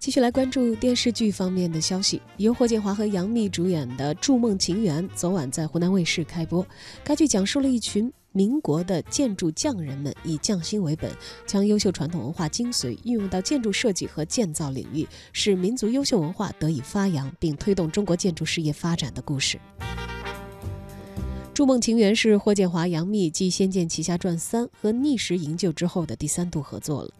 继续来关注电视剧方面的消息。由霍建华和杨幂主演的《筑梦情缘》昨晚在湖南卫视开播。该剧讲述了一群民国的建筑匠人们以匠心为本，将优秀传统文化精髓运用到建筑设计和建造领域，使民族优秀文化得以发扬，并推动中国建筑事业发展的故事。《筑梦情缘》是霍建华、杨幂继《仙剑奇侠传三》和《逆时营救》之后的第三度合作了。《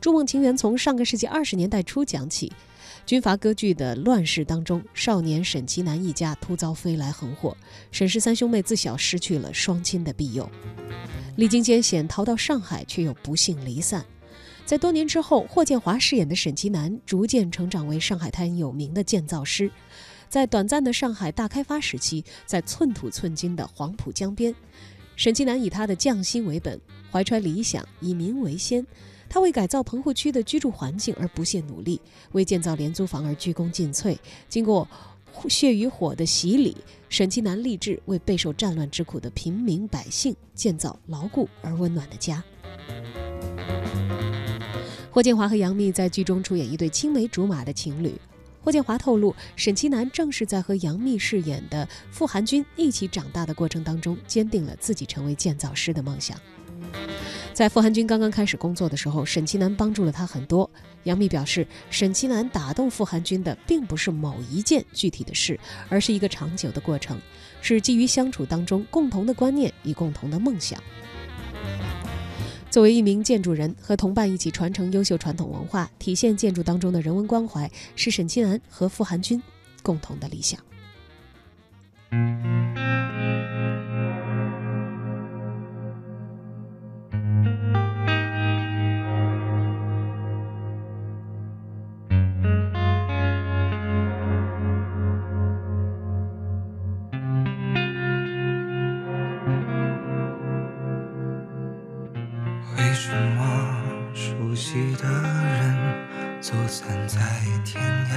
筑梦情缘》从上个世纪二十年代初讲起，军阀割据的乱世当中，少年沈其南一家突遭飞来横祸，沈氏三兄妹自小失去了双亲的庇佑，历经艰险逃到上海，却又不幸离散。在多年之后，霍建华饰演的沈其南逐渐成长为上海滩有名的建造师。在短暂的上海大开发时期，在寸土寸金的黄浦江边，沈其南以他的匠心为本，怀揣理想，以民为先。他为改造棚户区的居住环境而不懈努力，为建造廉租房而鞠躬尽瘁。经过血与火的洗礼，沈其南立志为备受战乱之苦的平民百姓建造牢固而温暖的家。霍建华和杨幂在剧中出演一对青梅竹马的情侣。霍建华透露，沈其南正是在和杨幂饰演的傅寒君一起长大的过程当中，坚定了自己成为建造师的梦想。在傅寒君刚刚开始工作的时候，沈其南帮助了他很多。杨幂表示，沈其南打动傅寒君的并不是某一件具体的事，而是一个长久的过程，是基于相处当中共同的观念与共同的梦想。作为一名建筑人，和同伴一起传承优秀传统文化，体现建筑当中的人文关怀，是沈其南和傅寒君共同的理想。走散在天涯，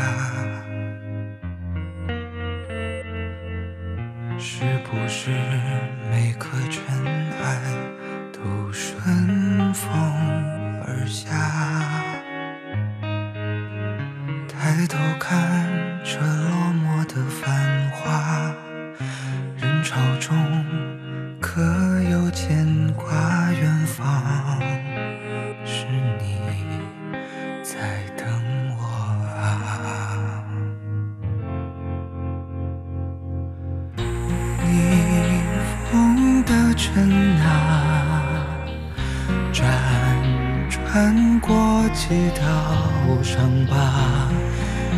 是不是每颗尘埃都顺风而下？抬头看着落寞的繁华，人潮中可有牵挂远方？尘啊，辗转过几道伤疤，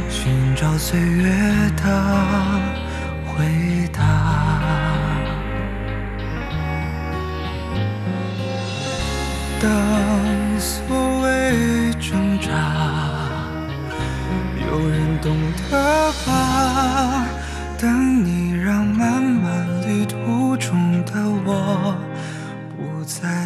寻找岁月的回答。当所谓挣扎，有人懂得吧？等你让漫漫旅途中的我不再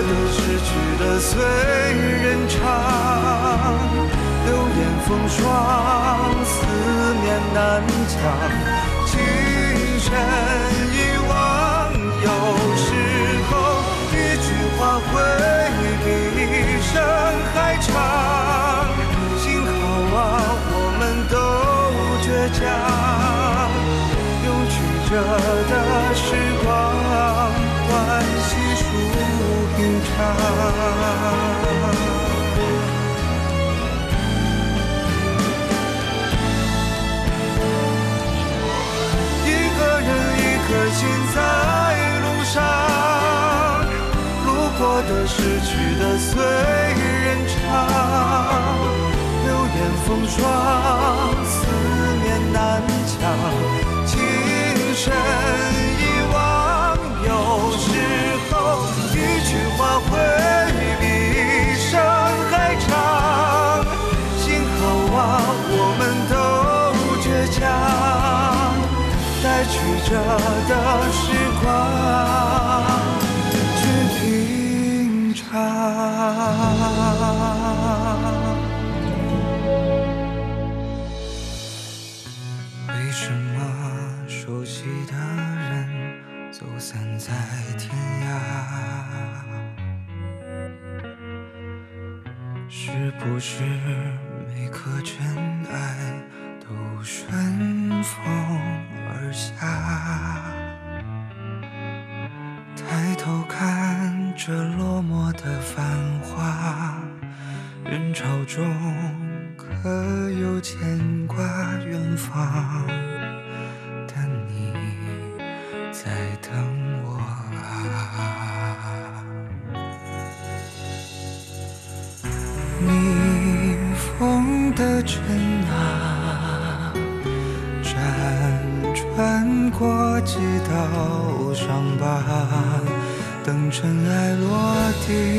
路过的、逝去的随人唱，流言风霜，思念难讲，情深一忘，有时候一句话会比一生还长。幸好啊，我们都倔强。用曲折的时光，一个人，一颗心在路上，路过的、逝去的随着的时光，去品尝。为什么熟悉的人走散在天涯？是不是每颗真爱都顺风有牵挂远方的你在等我啊？逆风的尘啊，辗转过几道伤疤，等尘埃落定，